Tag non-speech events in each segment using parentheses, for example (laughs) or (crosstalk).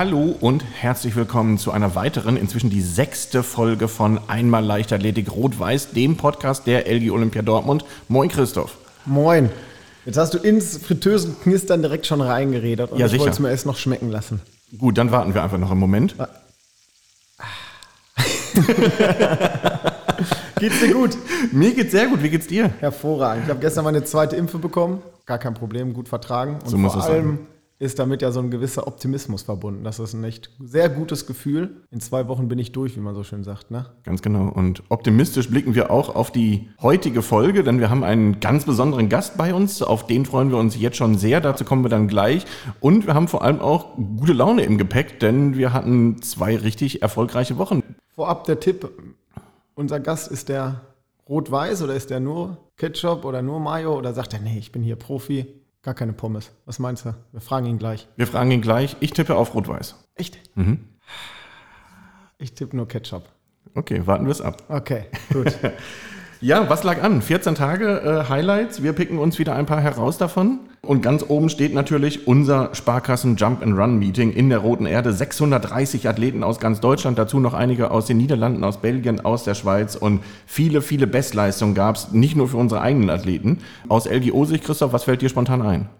hallo und herzlich willkommen zu einer weiteren, inzwischen die sechste Folge von Einmal Leichtathletik Rot-Weiß, dem Podcast der LG Olympia Dortmund. Moin Christoph. Moin. Jetzt hast du ins Fritteusenknistern direkt schon reingeredet und Ja, ich wollte es mir erst noch schmecken lassen. Gut, dann warten wir einfach noch einen Moment. (laughs) Geht's dir gut? Mir geht's sehr gut, wie geht's dir? Hervorragend. Ich habe gestern meine zweite Impfe bekommen. Gar kein Problem, gut vertragen. Und So muss vor es allem sein. Ist damit ja so ein gewisser Optimismus verbunden. Das ist ein echt sehr gutes Gefühl. In zwei Wochen bin ich durch, wie man so schön sagt. Ne? Ganz genau. Und optimistisch blicken wir auch auf die heutige Folge, denn wir haben einen ganz besonderen Gast bei uns. Auf den freuen wir uns jetzt schon sehr. Dazu kommen wir dann gleich. Und wir haben vor allem auch gute Laune im Gepäck, denn wir hatten zwei richtig erfolgreiche Wochen. Vorab der Tipp: Unser Gast ist der rot-weiß oder ist der nur Ketchup oder nur Mayo oder sagt er, nee, ich bin hier Profi, gar keine Pommes. Was meinst du? Wir fragen ihn gleich. Wir fragen ihn gleich. Ich tippe auf Rot-Weiß. Echt? Mhm. Ich tippe nur Ketchup. Okay, warten wir es ab. Okay, gut. (laughs) Ja, was lag an? 14 Tage äh, Highlights. Wir picken uns wieder ein paar heraus davon. Und ganz oben steht natürlich unser Sparkassen Jump and Run Meeting in der Roten Erde. 630 Athleten aus ganz Deutschland, dazu noch einige aus den Niederlanden, aus Belgien, aus der Schweiz und viele, viele Bestleistungen gab es, nicht nur für unsere eigenen Athleten. Aus LGO-Sicht, Christoph, was fällt dir spontan ein?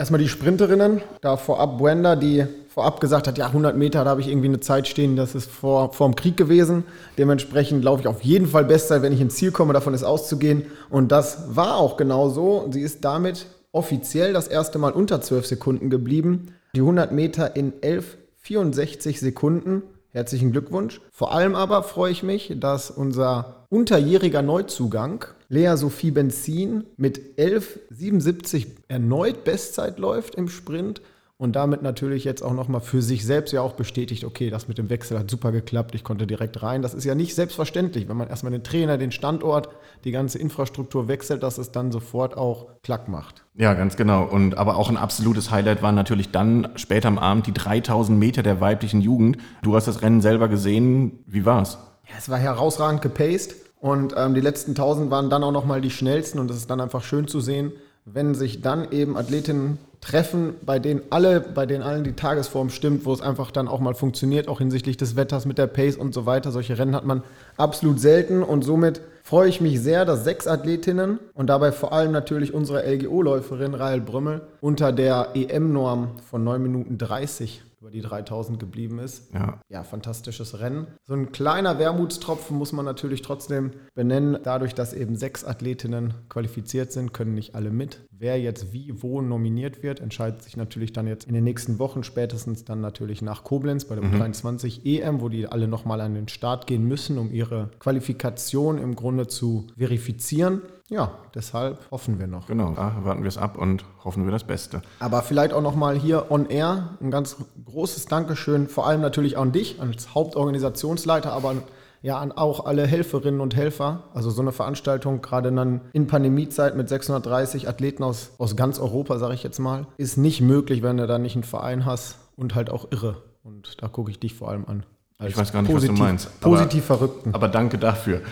Erstmal die Sprinterinnen. Da vorab Brenda, die vorab gesagt hat, ja, 100 Meter, da habe ich irgendwie eine Zeit stehen, das ist vor, vor dem Krieg gewesen. Dementsprechend laufe ich auf jeden Fall Bestzeit, wenn ich ins Ziel komme, davon ist auszugehen. Und das war auch genau so. Sie ist damit offiziell das erste Mal unter 12 Sekunden geblieben. Die 100 Meter in 11,64 Sekunden. Herzlichen Glückwunsch. Vor allem aber freue ich mich, dass unser unterjähriger Neuzugang Lea Sophie Benzin mit 11,77 erneut Bestzeit läuft im Sprint und damit natürlich jetzt auch nochmal für sich selbst ja auch bestätigt, okay, das mit dem Wechsel hat super geklappt, ich konnte direkt rein. Das ist ja nicht selbstverständlich, wenn man erstmal den Trainer, den Standort, die ganze Infrastruktur wechselt, dass es dann sofort auch Klack macht. Ja, ganz genau. Und aber auch ein absolutes Highlight war natürlich dann später am Abend die 3000 Meter der weiblichen Jugend. Du hast das Rennen selber gesehen. Wie war's? Ja, es war herausragend gepaced und ähm, die letzten 1000 waren dann auch nochmal die schnellsten und es ist dann einfach schön zu sehen, wenn sich dann eben Athletinnen treffen, bei denen alle, bei denen allen die Tagesform stimmt, wo es einfach dann auch mal funktioniert, auch hinsichtlich des Wetters mit der Pace und so weiter. Solche Rennen hat man absolut selten und somit freue ich mich sehr, dass sechs Athletinnen und dabei vor allem natürlich unsere LGO-Läuferin Rahel Brümmel unter der EM-Norm von 9 Minuten 30 über die 3000 geblieben ist. Ja, Ja, fantastisches Rennen. So ein kleiner Wermutstropfen muss man natürlich trotzdem benennen. Dadurch, dass eben sechs Athletinnen qualifiziert sind, können nicht alle mit. Wer jetzt wie, wo nominiert wird, entscheidet sich natürlich dann jetzt in den nächsten Wochen, spätestens dann natürlich nach Koblenz bei der U23 EM, wo die alle nochmal an den Start gehen müssen, um ihre Qualifikation im Grunde zu verifizieren. Ja, deshalb hoffen wir noch. genau. Da warten wir es ab und hoffen wir das Beste. Aber vielleicht auch nochmal hier on air ein ganz großes Dankeschön, vor allem natürlich an dich als Hauptorganisationsleiter, aber ja an auch alle Helferinnen und Helfer. Also so eine Veranstaltung, gerade dann in Pandemiezeit mit 630 Athleten aus, aus ganz Europa, sage ich jetzt mal, ist nicht möglich, wenn du da nicht einen Verein hast und halt auch irre. Und da gucke ich dich vor allem an. Ich weiß gar nicht, was du meinst, aber- Positiv Verrückten. Aber danke dafür.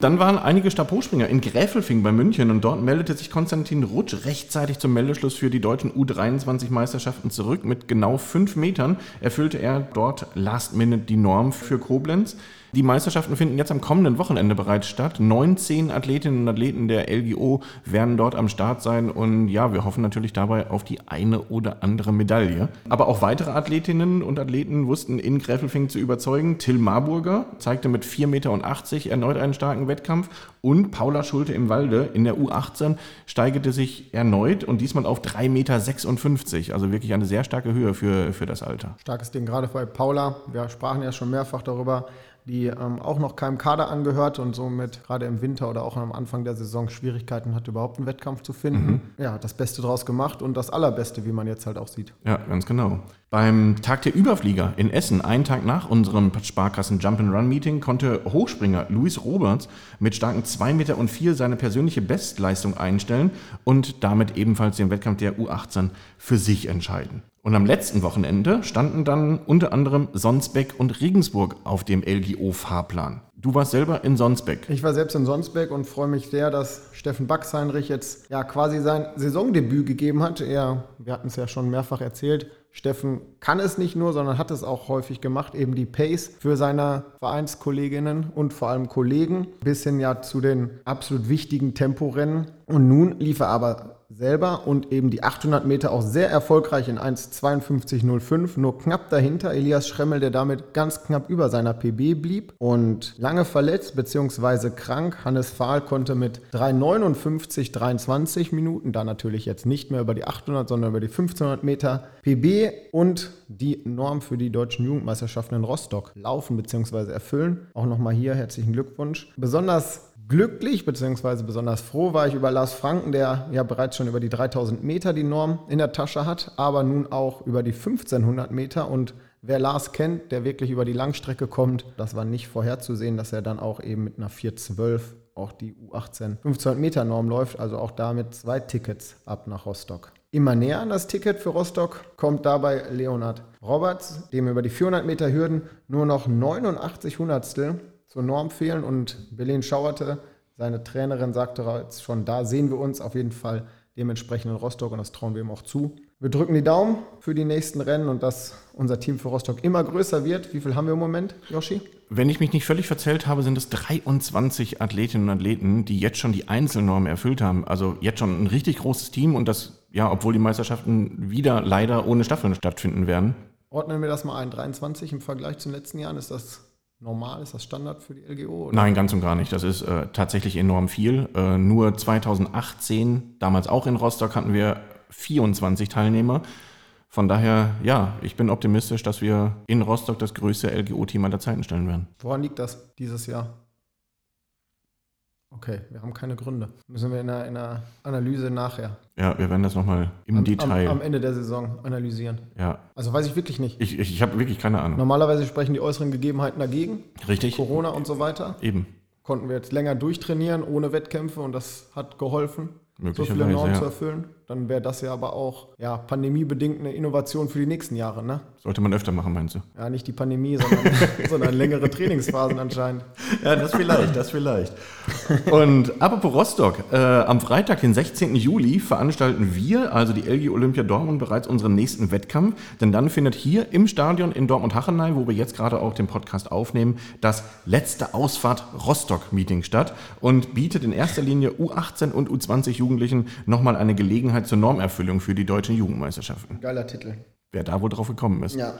Dann waren einige Stabhochspringer in Gräfelfing bei München und dort meldete sich Konstantin Rutsch rechtzeitig zum Meldeschluss für die deutschen U23-Meisterschaften zurück. Mit genau fünf Metern erfüllte er dort last minute die Norm für Koblenz. Die Meisterschaften finden jetzt am kommenden Wochenende bereits statt. 19 Athletinnen und Athleten der LGO werden dort am Start sein und ja, wir hoffen natürlich dabei auf die eine oder andere Medaille. Aber auch weitere Athletinnen und Athleten wussten in Gräfelfing zu überzeugen. Till Marburger zeigte mit 4,80 Meter erneut einen starken Wettkampf und Paula Schulte im Walde in der U18 steigerte sich erneut und diesmal auf 3,56 Meter. Also wirklich eine sehr starke Höhe für, für das Alter. Starkes Ding, gerade bei Paula. Wir sprachen ja schon mehrfach darüber, die ähm, auch noch keinem Kader angehört und somit gerade im Winter oder auch am Anfang der Saison Schwierigkeiten hat, überhaupt einen Wettkampf zu finden. Ja, das Beste draus gemacht und das Allerbeste, wie man jetzt halt auch sieht. Ja, ganz genau. Beim Tag der Überflieger in Essen, einen Tag nach unserem Sparkassen Jump and Run Meeting, konnte Hochspringer Luis Roberts mit starken 2,04 Meter seine persönliche Bestleistung einstellen und damit ebenfalls den Wettkampf der U18 für sich entscheiden. Und am letzten Wochenende standen dann unter anderem Sonsbeck und Regensburg auf dem LGO-Fahrplan. Du warst selber in Sonsbeck. Ich war selbst in Sonsbeck und freue mich sehr, dass Steffen Baxheinrich jetzt ja quasi sein Saisondebüt gegeben hat. Er, wir hatten es ja schon mehrfach erzählt, Steffen kann es nicht nur, sondern hat es auch häufig gemacht, eben die Pace für seine Vereinskolleginnen und vor allem Kollegen, bis hin ja zu den absolut wichtigen Temporennen. Und nun lief er aber selber und eben die 800 Meter auch sehr erfolgreich in 1,52,05. Nur knapp dahinter Elias Schremmel, der damit ganz knapp über seiner PB blieb und lange verletzt bzw. krank. Hannes Fahl konnte mit 3,59,23 Minuten, da natürlich jetzt nicht mehr über die 800, sondern über die 1500 Meter PB und die Norm für die deutschen Jugendmeisterschaften in Rostock laufen bzw. erfüllen. Auch nochmal hier herzlichen Glückwunsch. Besonders glücklich bzw. besonders froh war ich über Lars Franken, der ja bereits schon über die 3000 Meter die Norm in der Tasche hat, aber nun auch über die 1500 Meter. Und wer Lars kennt, der wirklich über die Langstrecke kommt, das war nicht vorherzusehen, dass er dann auch eben mit einer 412 auch die U18 1500 Meter Norm läuft, also auch damit zwei Tickets ab nach Rostock. Immer näher an das Ticket für Rostock kommt dabei Leonhard Roberts, dem über die 400 Meter Hürden nur noch 89 Hundertstel zur Norm fehlen. Und Belen Schauerte, seine Trainerin, sagte jetzt schon, da sehen wir uns auf jeden Fall dementsprechend in Rostock und das trauen wir ihm auch zu. Wir drücken die Daumen für die nächsten Rennen und dass unser Team für Rostock immer größer wird. Wie viel haben wir im Moment, Yoshi? Wenn ich mich nicht völlig verzählt habe, sind es 23 Athletinnen und Athleten, die jetzt schon die Einzelnormen erfüllt haben. Also jetzt schon ein richtig großes Team und das, ja, obwohl die Meisterschaften wieder leider ohne Staffeln stattfinden werden. Ordnen wir das mal ein. 23 im Vergleich zu den letzten Jahren ist das normal? Ist das Standard für die LGO? Oder? Nein, ganz und gar nicht. Das ist äh, tatsächlich enorm viel. Äh, nur 2018, damals auch in Rostock, hatten wir 24 Teilnehmer. Von daher, ja, ich bin optimistisch, dass wir in Rostock das größte LGO-Team aller Zeiten stellen werden. Woran liegt das dieses Jahr? Okay, wir haben keine Gründe. Müssen wir in der, in der Analyse nachher. Ja, wir werden das nochmal im am, Detail. Am, am, Ende der Saison analysieren. Ja. Also weiß ich wirklich nicht. Ich, ich, ich habe wirklich keine Ahnung. Normalerweise sprechen die äußeren Gegebenheiten dagegen. Richtig. Corona und so weiter. Eben. Konnten wir jetzt länger durchtrainieren ohne Wettkämpfe und das hat geholfen, so viele Normen ja. zu erfüllen dann wäre das ja aber auch ja, pandemiebedingt eine Innovation für die nächsten Jahre. Ne? Sollte man öfter machen, meinst du? Ja, nicht die Pandemie, sondern, (laughs) sondern längere Trainingsphasen anscheinend. Ja, das vielleicht, das vielleicht. Und apropos Rostock, äh, am Freitag, den 16. Juli, veranstalten wir, also die LG Olympia Dortmund, bereits unseren nächsten Wettkampf. Denn dann findet hier im Stadion in Dortmund-Hachenheim, wo wir jetzt gerade auch den Podcast aufnehmen, das letzte Ausfahrt Rostock-Meeting statt und bietet in erster Linie U18 und U20 Jugendlichen nochmal eine Gelegenheit, Gelegenheit zur Normerfüllung für die deutschen Jugendmeisterschaften. Geiler Titel. Wer da wohl drauf gekommen ist. Ja.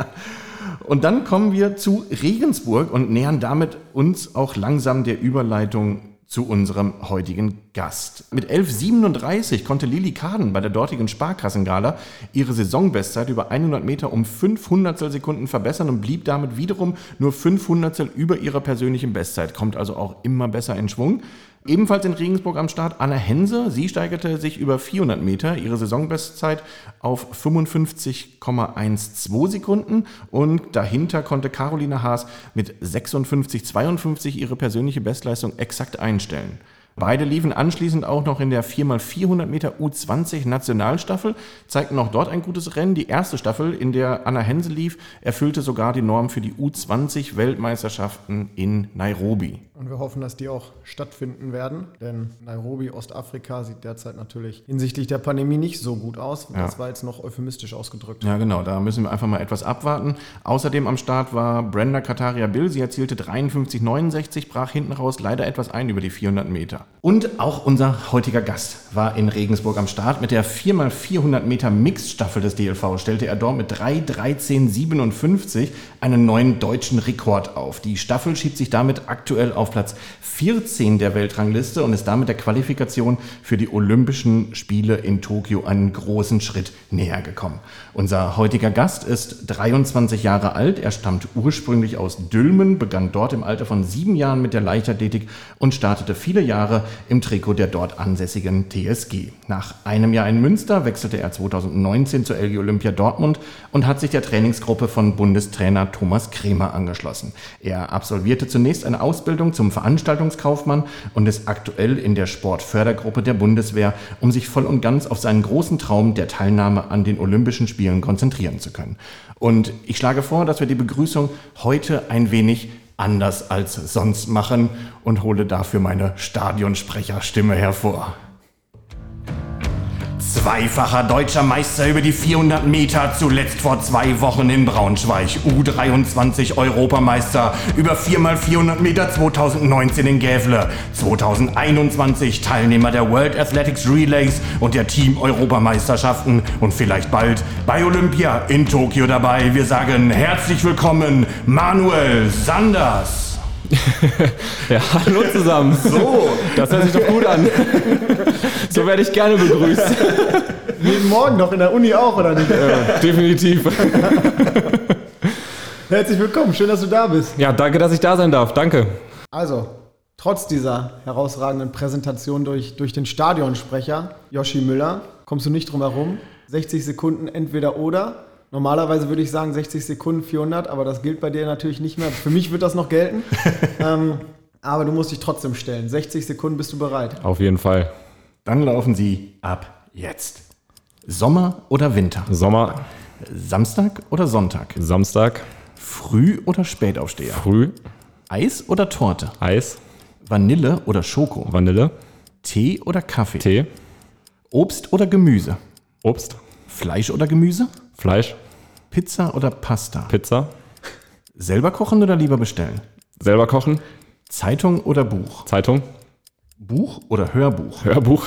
(laughs) und dann kommen wir zu Regensburg und nähern damit uns auch langsam der Überleitung zu unserem heutigen Gast. Mit 11,37 konnte Lili Kaden bei der dortigen Sparkassengala ihre Saisonbestzeit über 100 Meter um 500 Sekunden verbessern und blieb damit wiederum nur 500 über ihrer persönlichen Bestzeit. Kommt also auch immer besser in Schwung. Ebenfalls in Regensburg am Start Anna Hense. Sie steigerte sich über 400 Meter ihre Saisonbestzeit auf 55,12 Sekunden und dahinter konnte Caroline Haas mit 56,52 ihre persönliche Bestleistung exakt einstellen. Beide liefen anschließend auch noch in der 4x400 Meter U20 Nationalstaffel, zeigten auch dort ein gutes Rennen. Die erste Staffel, in der Anna Hense lief, erfüllte sogar die Norm für die U20 Weltmeisterschaften in Nairobi. Und wir hoffen, dass die auch stattfinden werden, denn Nairobi, Ostafrika, sieht derzeit natürlich hinsichtlich der Pandemie nicht so gut aus. Ja. Das war jetzt noch euphemistisch ausgedrückt. Ja, genau, da müssen wir einfach mal etwas abwarten. Außerdem am Start war Brenda Kataria Bill. Sie erzielte 53,69, brach hinten raus leider etwas ein über die 400 Meter. Und auch unser heutiger Gast war in Regensburg am Start. Mit der 4x400 Meter Mixstaffel des DLV stellte er dort mit 3,13,57 einen neuen deutschen Rekord auf. Die Staffel schiebt sich damit aktuell auf Platz 14 der Weltrangliste und ist damit der Qualifikation für die Olympischen Spiele in Tokio einen großen Schritt näher gekommen. Unser heutiger Gast ist 23 Jahre alt. Er stammt ursprünglich aus Dülmen, begann dort im Alter von sieben Jahren mit der Leichtathletik und startete viele Jahre im Trikot der dort ansässigen TSG. Nach einem Jahr in Münster wechselte er 2019 zur LG Olympia Dortmund und hat sich der Trainingsgruppe von Bundestrainer Thomas Kremer angeschlossen. Er absolvierte zunächst eine Ausbildung zum Veranstaltungskaufmann und ist aktuell in der Sportfördergruppe der Bundeswehr, um sich voll und ganz auf seinen großen Traum der Teilnahme an den Olympischen Spielen konzentrieren zu können. Und ich schlage vor, dass wir die Begrüßung heute ein wenig anders als sonst machen und hole dafür meine Stadionsprecherstimme hervor. Zweifacher deutscher Meister über die 400 Meter, zuletzt vor zwei Wochen in Braunschweig. U23 Europameister über 4x400 Meter 2019 in Gävle. 2021 Teilnehmer der World Athletics Relays und der Team Europameisterschaften und vielleicht bald bei Olympia in Tokio dabei. Wir sagen herzlich willkommen, Manuel Sanders. Ja, hallo zusammen. So. Das hört sich doch gut an. So werde ich gerne begrüßt. Jeden Morgen noch in der Uni auch, oder nicht? Ja, definitiv. Herzlich willkommen, schön, dass du da bist. Ja, danke, dass ich da sein darf. Danke. Also, trotz dieser herausragenden Präsentation durch, durch den Stadionsprecher Yoshi Müller kommst du nicht drum herum. 60 Sekunden entweder oder. Normalerweise würde ich sagen 60 Sekunden 400, aber das gilt bei dir natürlich nicht mehr. Für mich wird das noch gelten. (laughs) ähm, aber du musst dich trotzdem stellen. 60 Sekunden bist du bereit. Auf jeden Fall. Dann laufen sie ab jetzt. Sommer oder Winter? Sommer. Samstag oder Sonntag? Samstag. Früh oder Spätaufsteher? Früh. Eis oder Torte? Eis. Vanille oder Schoko? Vanille. Tee oder Kaffee? Tee. Obst oder Gemüse? Obst. Fleisch oder Gemüse? Fleisch. Pizza oder Pasta? Pizza. Selber kochen oder lieber bestellen? Selber kochen. Zeitung oder Buch? Zeitung. Buch oder Hörbuch? Hörbuch.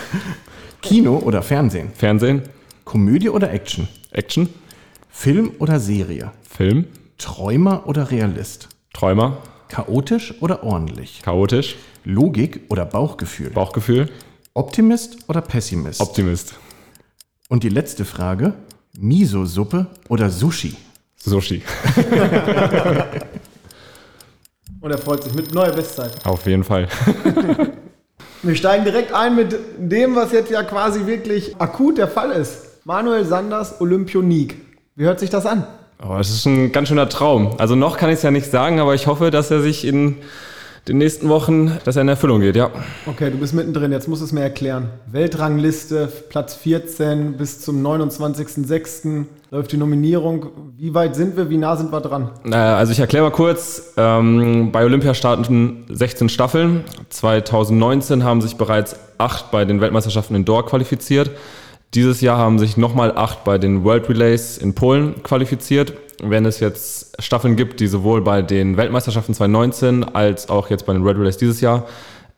(laughs) Kino oder Fernsehen? Fernsehen. Komödie oder Action? Action. Film oder Serie? Film. Träumer oder Realist? Träumer. Chaotisch oder ordentlich? Chaotisch. Logik oder Bauchgefühl? Bauchgefühl. Optimist oder Pessimist? Optimist. Und die letzte Frage: Miso-Suppe oder Sushi? Sushi. (laughs) Und er freut sich mit neuer Bestzeit. Auf jeden Fall. (laughs) Wir steigen direkt ein mit dem, was jetzt ja quasi wirklich akut der Fall ist. Manuel Sanders Olympionik. Wie hört sich das an? Oh, das ist ein ganz schöner Traum. Also noch kann ich es ja nicht sagen, aber ich hoffe, dass er sich in den nächsten Wochen, dass er in Erfüllung geht, ja. Okay, du bist mittendrin, jetzt musst du es mir erklären. Weltrangliste, Platz 14 bis zum 29.06. läuft die Nominierung. Wie weit sind wir, wie nah sind wir dran? Also ich erkläre mal kurz, ähm, bei Olympia starten 16 Staffeln. 2019 haben sich bereits acht bei den Weltmeisterschaften in Door qualifiziert. Dieses Jahr haben sich nochmal acht bei den World Relays in Polen qualifiziert. Wenn es jetzt Staffeln gibt, die sowohl bei den Weltmeisterschaften 2019 als auch jetzt bei den World Relays dieses Jahr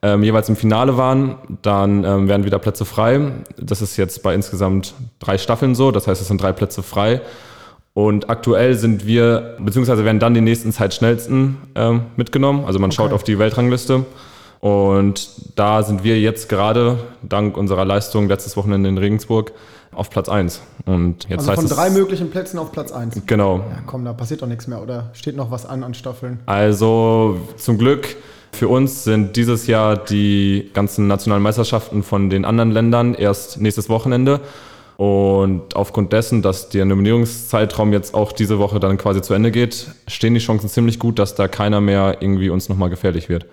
ähm, jeweils im Finale waren, dann ähm, werden wieder Plätze frei. Das ist jetzt bei insgesamt drei Staffeln so, das heißt, es sind drei Plätze frei. Und aktuell sind wir, beziehungsweise werden dann die nächsten Zeitschnellsten ähm, mitgenommen. Also man okay. schaut auf die Weltrangliste. Und da sind wir jetzt gerade, dank unserer Leistung letztes Wochenende in Regensburg, auf Platz 1. Und jetzt also von drei möglichen Plätzen auf Platz 1. Genau. Ja, komm, da passiert doch nichts mehr, oder steht noch was an an Staffeln? Also zum Glück für uns sind dieses Jahr die ganzen nationalen Meisterschaften von den anderen Ländern erst nächstes Wochenende. Und aufgrund dessen, dass der Nominierungszeitraum jetzt auch diese Woche dann quasi zu Ende geht, stehen die Chancen ziemlich gut, dass da keiner mehr irgendwie uns nochmal gefährlich wird.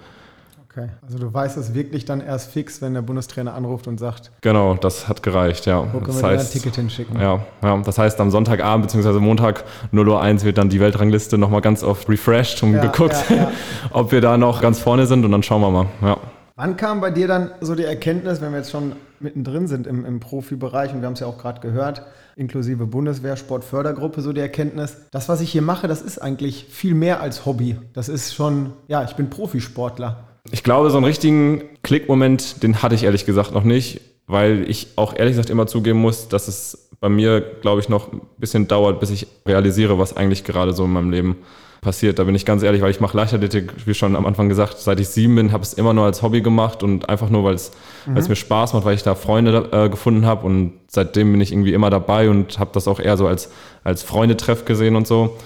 Okay, also du weißt es wirklich dann erst fix, wenn der Bundestrainer anruft und sagt. Genau, das hat gereicht, ja. Wo können das wir heißt, ein Ticket hinschicken? Ja, ja, das heißt am Sonntagabend bzw. Montag 0.01 Uhr wird dann die Weltrangliste nochmal ganz oft refreshed und ja, geguckt, ja, ja. (laughs) ob wir da noch ganz vorne sind und dann schauen wir mal. Ja. Wann kam bei dir dann so die Erkenntnis, wenn wir jetzt schon mittendrin sind im, im Profibereich und wir haben es ja auch gerade gehört, inklusive Bundeswehr, Sportfördergruppe, so die Erkenntnis, das, was ich hier mache, das ist eigentlich viel mehr als Hobby. Das ist schon, ja, ich bin Profisportler. Ich glaube, so einen richtigen Klickmoment, den hatte ich ehrlich gesagt noch nicht, weil ich auch ehrlich gesagt immer zugeben muss, dass es bei mir, glaube ich, noch ein bisschen dauert, bis ich realisiere, was eigentlich gerade so in meinem Leben passiert. Da bin ich ganz ehrlich, weil ich mache Leichtathletik, wie schon am Anfang gesagt, seit ich sieben bin, habe es immer nur als Hobby gemacht und einfach nur, weil es mhm. mir Spaß macht, weil ich da Freunde äh, gefunden habe und seitdem bin ich irgendwie immer dabei und habe das auch eher so als, als Freundetreff gesehen und so.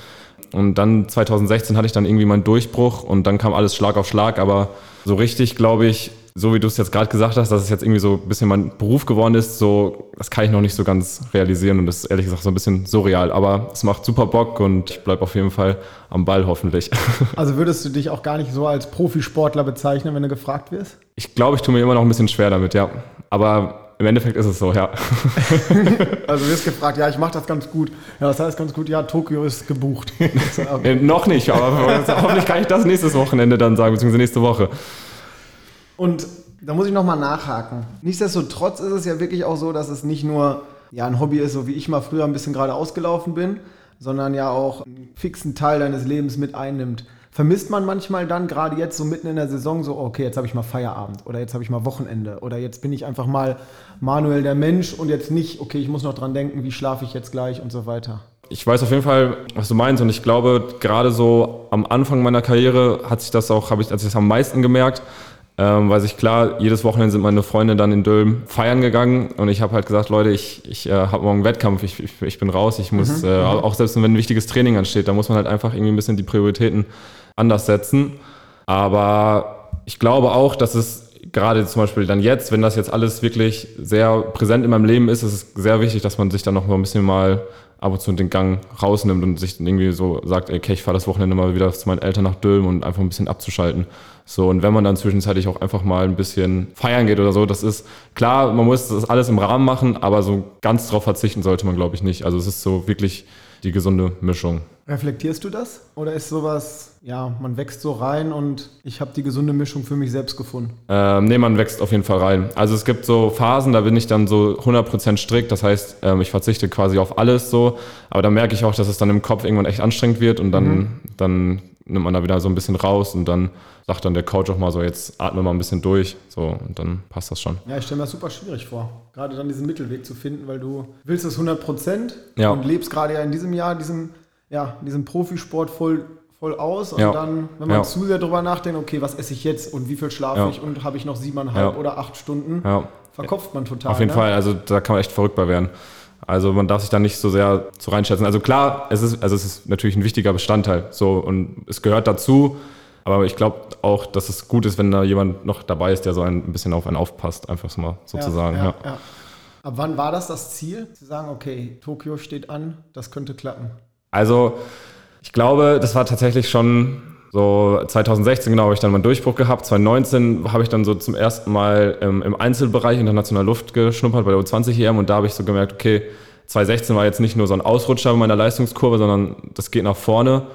Und dann 2016 hatte ich dann irgendwie meinen Durchbruch und dann kam alles Schlag auf Schlag, aber so richtig, glaube ich, so wie du es jetzt gerade gesagt hast, dass es jetzt irgendwie so ein bisschen mein Beruf geworden ist, so, das kann ich noch nicht so ganz realisieren und das ist ehrlich gesagt so ein bisschen surreal. Aber es macht super Bock und ich bleibe auf jeden Fall am Ball hoffentlich. (laughs) Also würdest du dich auch gar nicht so als Profisportler bezeichnen, wenn du gefragt wirst? Ich glaube, ich tue mir immer noch ein bisschen schwer damit, ja. Aber im Endeffekt ist es so, ja. (laughs) also du wirst gefragt, ja, ich mache das ganz gut. Ja, das heißt ganz gut, ja, Tokio ist gebucht. okay. (laughs) noch nicht, aber (laughs) hoffentlich kann ich das nächstes Wochenende dann sagen, beziehungsweise nächste Woche. Und Da muss ich nochmal nachhaken. Nichtsdestotrotz ist es ja wirklich auch so, dass es nicht nur ja, ein Hobby ist, so wie ich mal früher ein bisschen gerade ausgelaufen bin, sondern ja auch einen fixen Teil deines Lebens mit einnimmt. Vermisst man manchmal dann, gerade jetzt so mitten in der Saison, so, okay, jetzt habe ich mal Feierabend oder jetzt habe ich mal Wochenende oder jetzt bin ich einfach mal Manuel der Mensch und jetzt nicht, okay, ich muss noch dran denken, wie schlafe ich jetzt gleich und so weiter. Ich weiß auf jeden Fall, was du meinst und ich glaube, gerade so am Anfang meiner Karriere hat sich das auch, habe ich, als ich das am meisten gemerkt, ähm, weil sich klar, jedes Wochenende sind meine Freunde dann in Dülm feiern gegangen und ich habe halt gesagt, Leute, ich, ich äh, habe morgen Wettkampf, ich, ich, ich, bin raus, ich muss, mhm. äh, auch selbst wenn ein wichtiges Training ansteht, da muss man halt einfach irgendwie ein bisschen die Prioritäten anders setzen. Aber ich glaube auch, dass es gerade zum Beispiel dann jetzt, wenn das jetzt alles wirklich sehr präsent in meinem Leben ist, ist es sehr wichtig, dass man sich dann noch mal ein bisschen mal ab und zu den Gang rausnimmt und sich irgendwie so sagt, okay, ich fahre das Wochenende mal wieder zu meinen Eltern nach Dülm und einfach ein bisschen abzuschalten. So, und wenn man dann zwischenzeitlich auch einfach mal ein bisschen feiern geht oder so, das ist klar, man muss das alles im Rahmen machen, aber so ganz drauf verzichten sollte man, glaube ich, nicht. Also es ist so wirklich die gesunde Mischung. Reflektierst du das? Oder ist sowas, ja, man wächst so rein und ich habe die gesunde Mischung für mich selbst gefunden? Ähm, nee, man wächst auf jeden Fall rein. Also es gibt so Phasen, da bin ich dann so 100% strikt. Das heißt, ähm, ich verzichte quasi auf alles so. Aber da merke ich auch, dass es dann im Kopf irgendwann echt anstrengend wird und dann, mhm. dann nimmt man da wieder so ein bisschen raus und dann sagt dann der Coach auch mal so, jetzt atme mal ein bisschen durch. So, und dann passt das schon. Ja, ich stelle mir das super schwierig vor, gerade dann diesen Mittelweg zu finden, weil du willst es 100 ja. und lebst gerade ja in diesem Jahr diesen ja, diesen Profisport voll, voll aus und ja. dann, wenn man ja. zu sehr drüber nachdenkt, okay, was esse ich jetzt und wie viel schlafe ja. ich und habe ich noch siebeneinhalb oder acht Stunden, verkopft man total. Auf jeden ne? Fall, also da kann man echt verrückbar werden. Also man darf sich da nicht so sehr zu reinschätzen. Also klar, es ist, also es ist natürlich ein wichtiger Bestandteil so und es gehört dazu. Aber ich glaube auch, dass es gut ist, wenn da jemand noch dabei ist, der so ein bisschen auf einen aufpasst, einfach so mal sozusagen. Ja, ja. Ab wann war das das Ziel? Zu sagen, okay, Tokio steht an, das könnte klappen. Also ich glaube, das war tatsächlich schon so 2016 genau habe ich dann mal einen Durchbruch gehabt. 2019 habe ich dann so zum ersten Mal ähm, im Einzelbereich internationaler Luft geschnuppert bei der U20 EM und da habe ich so gemerkt, okay, 2016 war jetzt nicht nur so ein Ausrutscher meiner Leistungskurve, sondern das geht nach vorne.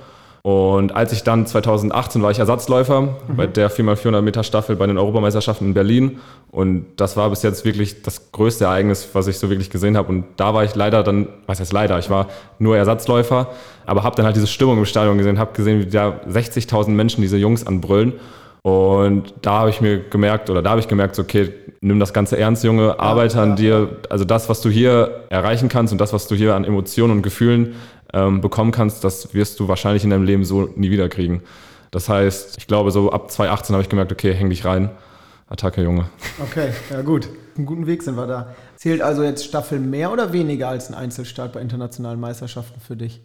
Und als ich dann 2018 war ich Ersatzläufer mhm. bei der 4x400 Meter Staffel bei den Europameisterschaften in Berlin. Und das war bis jetzt wirklich das größte Ereignis, was ich so wirklich gesehen habe. Und da war ich leider dann, was heißt leider, ich war nur Ersatzläufer, aber habe dann halt diese Stimmung im Stadion gesehen, habe gesehen, wie da 60.000 Menschen diese Jungs anbrüllen. Und da habe ich mir gemerkt, oder da habe ich gemerkt, okay, nimm das Ganze ernst, Junge, arbeite an dir. Also das, was du hier erreichen kannst und das, was du hier an Emotionen und Gefühlen ähm, bekommen kannst, das wirst du wahrscheinlich in deinem Leben so nie wieder kriegen. Das heißt, ich glaube, so ab 2018 habe ich gemerkt, okay, häng dich rein. Attacke, Junge. Okay, ja gut. Einen guten Weg sind wir da. Zählt also jetzt Staffel mehr oder weniger als ein Einzelstart bei internationalen Meisterschaften für dich?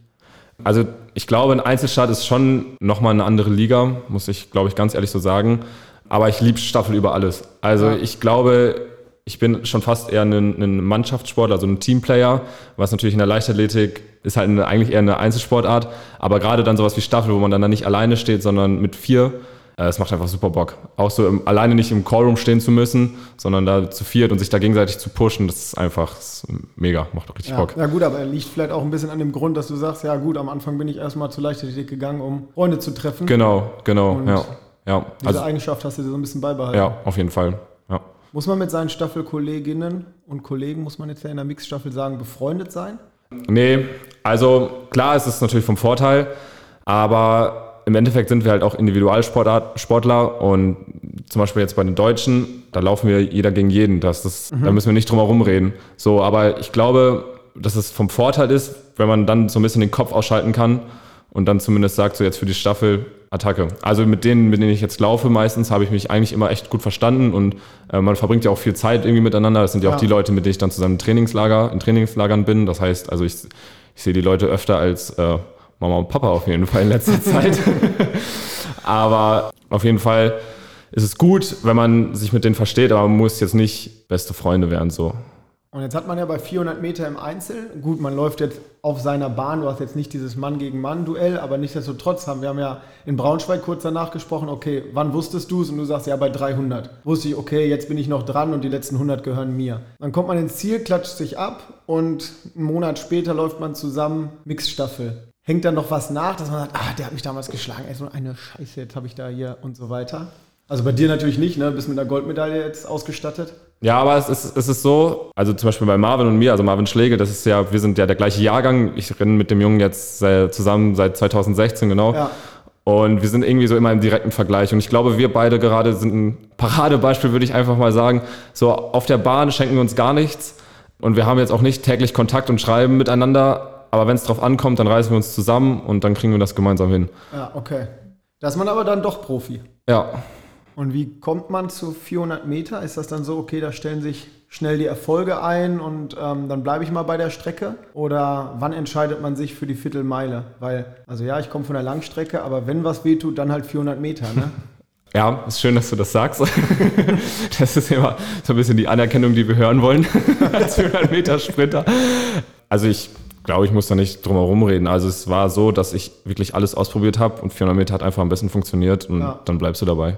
Also ich glaube, ein Einzelstart ist schon nochmal eine andere Liga, muss ich, glaube ich, ganz ehrlich so sagen. Aber ich liebe Staffel über alles. Also ja. ich glaube, ich bin schon fast eher ein, ein Mannschaftssportler, also ein Teamplayer, was natürlich in der Leichtathletik ist halt eine, eigentlich eher eine Einzelsportart. Aber gerade dann sowas wie Staffel, wo man dann, nicht alleine steht, sondern mit vier, äh, es macht einfach super Bock. Auch so im, alleine nicht im Callroom stehen zu müssen, sondern da zu viert und sich da gegenseitig zu pushen, das ist einfach das ist mega, macht doch richtig ja, Bock. Ja gut, aber er liegt vielleicht auch ein bisschen an dem Grund, dass du sagst, ja gut, am Anfang bin ich erstmal zur Leichtathletik gegangen, um Freunde zu treffen. Genau, genau, und ja. ja. Diese also, Eigenschaft hast du dir so ein bisschen beibehalten. Ja, auf jeden Fall. Muss man mit seinen Staffelkolleginnen und Kollegen, muss man jetzt ja in der Mixstaffel sagen, befreundet sein? Nee, also klar ist es natürlich vom Vorteil, aber im Endeffekt sind wir halt auch Individualsportler und zum Beispiel jetzt bei den Deutschen, da laufen wir jeder gegen jeden. Das ist, mhm. Da müssen wir nicht drum herum reden. So, aber ich glaube, dass es vom Vorteil ist, wenn man dann so ein bisschen den Kopf ausschalten kann und dann zumindest sagt, so jetzt für die Staffel Attacke. Also mit denen, mit denen ich jetzt laufe, meistens habe ich mich eigentlich immer echt gut verstanden und äh, man verbringt ja auch viel Zeit irgendwie miteinander. Das sind ja, ja, auch die Leute, mit denen ich dann zusammen im Trainingslager, in Trainingslagern bin. Das heißt, also ich, ich sehe die Leute öfter als äh, Mama und Papa auf jeden Fall in letzter (laughs) Zeit. aber auf jeden Fall ist es gut, wenn man sich mit denen versteht, aber man muss jetzt nicht beste Freunde werden so. Und jetzt hat man ja bei 400 Meter im Einzel, gut, man läuft jetzt auf seiner Bahn, du hast jetzt nicht dieses Mann gegen Mann Duell, aber nichtsdestotrotz haben wir haben ja in Braunschweig kurz danach gesprochen, okay, wann wusstest du es? Und du sagst ja bei 300. Wusste ich, okay, jetzt bin ich noch dran und die letzten 100 gehören mir. Dann kommt man ins Ziel, klatscht sich ab und einen Monat später läuft man zusammen Mixstaffel. Hängt dann noch was nach, dass man sagt, ah, der hat mich damals geschlagen, ey, so eine Scheiße, jetzt habe ich da hier und so weiter. Also bei dir natürlich nicht, ne? Bist mit einer Goldmedaille jetzt ausgestattet. Ja, aber es ist, es ist so, also zum Beispiel bei Marvin und mir, also Marvin Schlegel, das ist ja, wir sind ja der gleiche Jahrgang. Ich renne mit dem Jungen jetzt zusammen seit 2016, genau. Ja. Und wir sind irgendwie so immer im direkten Vergleich. Und ich glaube, wir beide gerade sind ein Paradebeispiel, würde ich einfach mal sagen. So auf der Bahn schenken wir uns gar nichts. Und wir haben jetzt auch nicht täglich Kontakt und schreiben miteinander. Aber wenn es drauf ankommt, dann reißen wir uns zusammen und dann kriegen wir das gemeinsam hin. Ja, okay. Da ist man aber dann doch Profi. Ja. Und wie kommt man zu 400 Meter? Ist das dann so, okay, da stellen sich schnell die Erfolge ein und ähm, dann bleibe ich mal bei der Strecke? Oder wann entscheidet man sich für die Viertelmeile? Weil, also ja, ich komme von der Langstrecke, aber wenn was wehtut, dann halt 400 Meter, ne? (laughs) Ja, ist schön, dass du das sagst. (laughs) Das ist immer so ein bisschen die Anerkennung, die wir hören wollen (laughs) als 400 Meter Sprinter. Also ich glaube, ich muss da nicht drum herum reden. Also es war so, dass ich wirklich alles ausprobiert habe und 400 Meter hat einfach am besten funktioniert und ja. dann bleibst du dabei.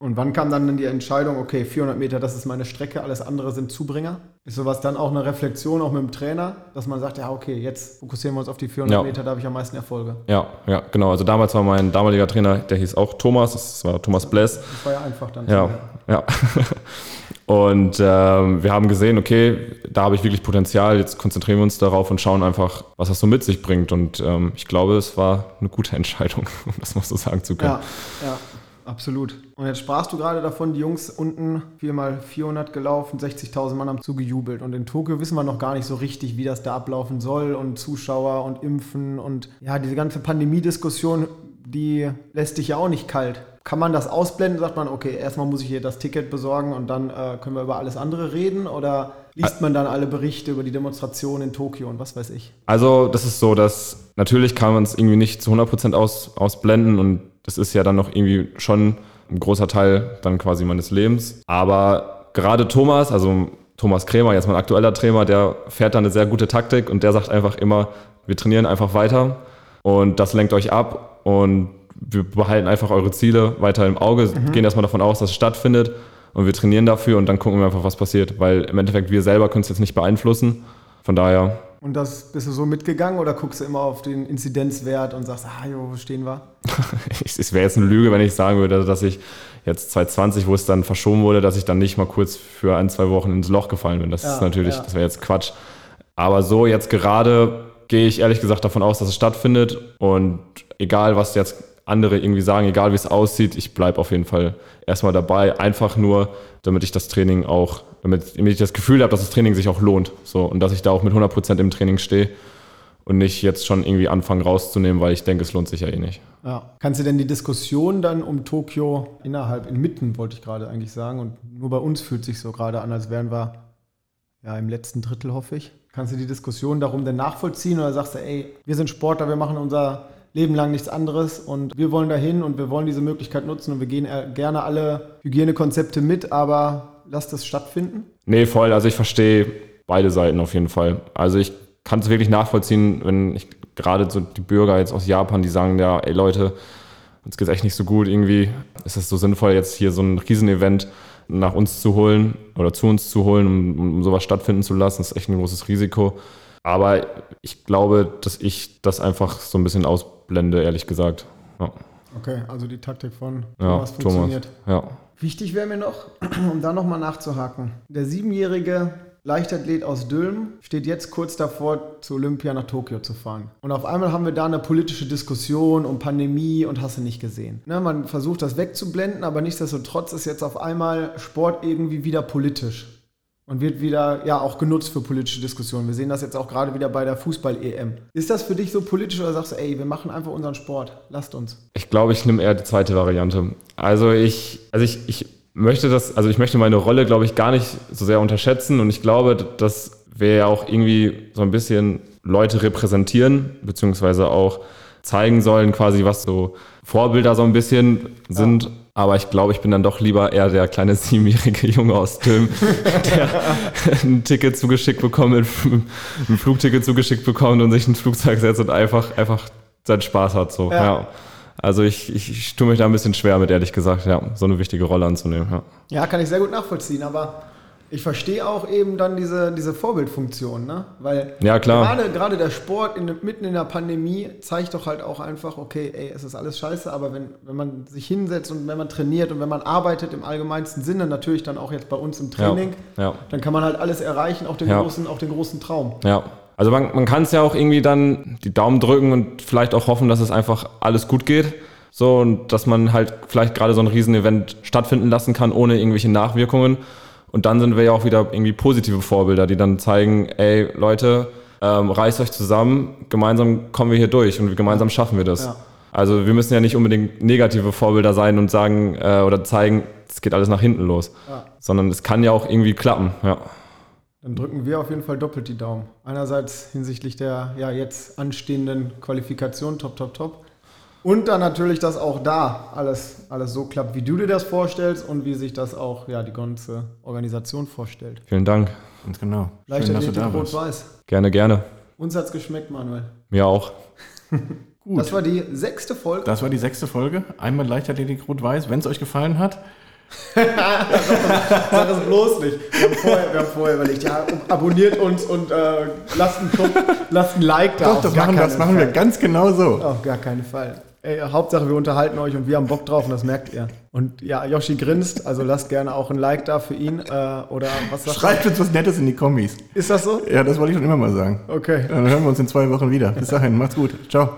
Und wann kam dann die Entscheidung, okay, 400 Meter, das ist meine Strecke, alles andere sind Zubringer? Ist sowas dann auch eine Reflexion, auch mit dem Trainer, dass man sagt, ja, okay, jetzt fokussieren wir uns auf die 400 ja. Meter, da habe ich am meisten Erfolge? Ja, ja, genau. Also damals war mein damaliger Trainer, der hieß auch Thomas, das war Thomas Bless. Das war ja einfach dann. Ja, ja. (laughs) Und ähm, wir haben gesehen, okay, da habe ich wirklich Potenzial, jetzt konzentrieren wir uns darauf und schauen einfach, was das so mit sich bringt. Und ähm, ich glaube, es war eine gute (laughs) Entscheidung, um das mal so sagen zu können. Ja, ja. Absolut. Und jetzt sprachst du gerade davon, die Jungs unten 4x400 gelaufen, 60.000 Mann haben zugejubelt. Und in Tokio wissen wir noch gar nicht so richtig, wie das da ablaufen soll und Zuschauer und Impfen und ja, diese ganze Pandemiediskussion, die lässt dich ja auch nicht kalt. Kann man das ausblenden? Sagt man, okay, erstmal muss ich hier das Ticket besorgen und dann äh, können wir über alles andere reden? Oder liest man dann alle Berichte über die Demonstration in Tokio und was weiß ich? Also, das ist so, dass natürlich kann man es irgendwie nicht zu 100% aus, ausblenden und das ist ja dann noch irgendwie schon ein großer Teil dann quasi meines Lebens. Aber gerade Thomas, also Thomas Krämer, jetzt mein aktueller Trainer, der fährt da eine sehr gute Taktik und der sagt einfach immer, wir trainieren einfach weiter und das lenkt euch ab und wir behalten einfach eure Ziele weiter im Auge, mhm. gehen erstmal davon aus, dass es stattfindet und wir trainieren dafür und dann gucken wir einfach, was passiert, weil im Endeffekt wir selber können es jetzt nicht beeinflussen. Von daher und das bist du so mitgegangen oder guckst du immer auf den Inzidenzwert und sagst, ah, jo, wo stehen wir? (laughs) es wäre jetzt eine Lüge, wenn ich sagen würde, dass ich jetzt 2020, wo es dann verschoben wurde, dass ich dann nicht mal kurz für ein, zwei Wochen ins Loch gefallen bin. Das ja, ist natürlich, ja. das wäre jetzt Quatsch. Aber so jetzt gerade gehe ich ehrlich gesagt davon aus, dass es stattfindet und egal, was jetzt andere irgendwie sagen, egal wie es aussieht, ich bleibe auf jeden Fall erstmal dabei. Einfach nur, damit ich das Training auch, damit, damit ich das Gefühl habe, dass das Training sich auch lohnt. So, und dass ich da auch mit 100% im Training stehe und nicht jetzt schon irgendwie anfangen rauszunehmen, weil ich denke, es lohnt sich ja eh nicht. Ja. Kannst du denn die Diskussion dann um Tokio innerhalb, inmitten, wollte ich gerade eigentlich sagen, und nur bei uns fühlt sich so gerade an, als wären wir ja im letzten Drittel, hoffe ich. Kannst du die Diskussion darum denn nachvollziehen oder sagst du, ey, wir sind Sportler, wir machen unser Leben lang nichts anderes und wir wollen dahin und wir wollen diese Möglichkeit nutzen und wir gehen äh, gerne alle Hygienekonzepte mit, aber lasst das stattfinden? Nee, voll. Also ich verstehe beide Seiten auf jeden Fall. Also ich kann es wirklich nachvollziehen, wenn ich gerade so die Bürger jetzt aus Japan, die sagen, ja, ey Leute, uns geht es echt nicht so gut irgendwie. Ist es so sinnvoll, jetzt hier so ein Riesenevent nach uns zu holen oder zu uns zu holen, um, um sowas stattfinden zu lassen? Das ist echt ein großes Risiko. Aber ich glaube, dass ich das einfach so ein bisschen ausblende, ehrlich gesagt. Ja. Okay, also die Taktik von Thomas ja, funktioniert. Thomas, ja. Wichtig wäre mir noch, (clears throat) um da nochmal nachzuhaken. Der siebenjährige Leichtathlet aus Dülmen steht jetzt kurz davor, zu Olympia nach Tokio zu fahren. Und auf einmal haben wir da eine politische Diskussion um Pandemie und hast du nicht gesehen. Ne, man versucht das wegzublenden, aber nichtsdestotrotz ist jetzt auf einmal Sport irgendwie wieder politisch und wird wieder ja auch genutzt für politische Diskussionen. Wir sehen das jetzt auch gerade wieder bei der Fußball-EM. Ist das für dich so politisch oder sagst du, ey, wir machen einfach unseren Sport, lasst uns? Ich glaube, ich nehme eher die zweite Variante. Also ich, also ich, ich möchte das, also ich möchte meine Rolle, glaube ich, gar nicht so sehr unterschätzen und ich glaube, dass wir ja auch irgendwie so ein bisschen Leute repräsentieren, beziehungsweise auch zeigen sollen, quasi, was so Vorbilder so ein bisschen sind. Ja. Aber ich glaube, ich bin dann doch lieber eher der kleine siebenjährige Junge aus Tüm, (laughs) der ein Ticket zugeschickt bekommt, ein Flugticket zugeschickt bekommt und sich ein Flugzeug setzt und einfach, einfach seinen Spaß hat. So. Ja. ja. Also ich, ich, ich tue mich da ein bisschen schwer mit, ehrlich gesagt, ja, so eine wichtige Rolle anzunehmen. Ja, ja kann ich sehr gut nachvollziehen, aber Ich verstehe auch eben dann diese, diese Vorbildfunktion, ne? Weil Ja. Gerade, gerade der Sport in, mitten in der Pandemie zeigt doch halt auch einfach, okay, ey, es ist alles scheiße, aber wenn, wenn man sich hinsetzt und wenn man trainiert und wenn man arbeitet im allgemeinsten Sinne, natürlich dann auch jetzt bei uns im Training, ja. dann kann man halt alles erreichen, auch den, Ja. großen, auch den großen Traum. Ja. Also man, man kann es ja auch irgendwie dann die Daumen drücken und vielleicht auch hoffen, dass es einfach alles gut geht. So, und dass man halt vielleicht gerade so ein Riesenevent stattfinden lassen kann, ohne irgendwelche Nachwirkungen. Und dann sind wir ja auch wieder irgendwie positive Vorbilder, die dann zeigen, ey Leute, ähm, reißt euch zusammen, gemeinsam kommen wir hier durch und gemeinsam schaffen wir das. Ja. Also wir müssen ja nicht unbedingt negative Vorbilder sein und sagen äh, oder zeigen, es geht alles nach hinten los. Ja. Sondern es kann ja auch irgendwie klappen. Ja. Dann drücken wir auf jeden Fall doppelt die Daumen. Einerseits hinsichtlich der ja jetzt anstehenden Qualifikation, top, top, top. Und dann natürlich, dass auch da alles, alles so klappt, wie du dir das vorstellst und wie sich das auch ja, die ganze Organisation vorstellt. Vielen Dank. Ganz genau. Leichter dass du da. Rot-Weiß. Gerne, gerne. Uns hat's geschmeckt, Manuel. Mir auch. Gut. Das war die sechste Folge. Das war die sechste Folge. Einmal Leichtathletik Rot-Weiß. Wenn es euch gefallen hat, (laughs) Sag es bloß nicht. Wir haben vorher, wir haben vorher überlegt, ja, abonniert uns und äh, lasst, einen Kopf, lasst ein Like da. doch, gar machen, das machen wir Fall. ganz genau so. Auf gar keinen Fall. Ey, Hauptsache, wir unterhalten euch und wir haben Bock drauf und das merkt ihr. Und ja, Yoshi grinst, also lasst gerne auch ein Like da für ihn. Äh, oder was sagt Schreibt uns was Nettes in die Kommis. Ist das so? Ja, das wollte ich schon immer mal sagen. Okay. Dann hören wir uns in zwei Wochen wieder. Bis dahin, macht's gut. Ciao.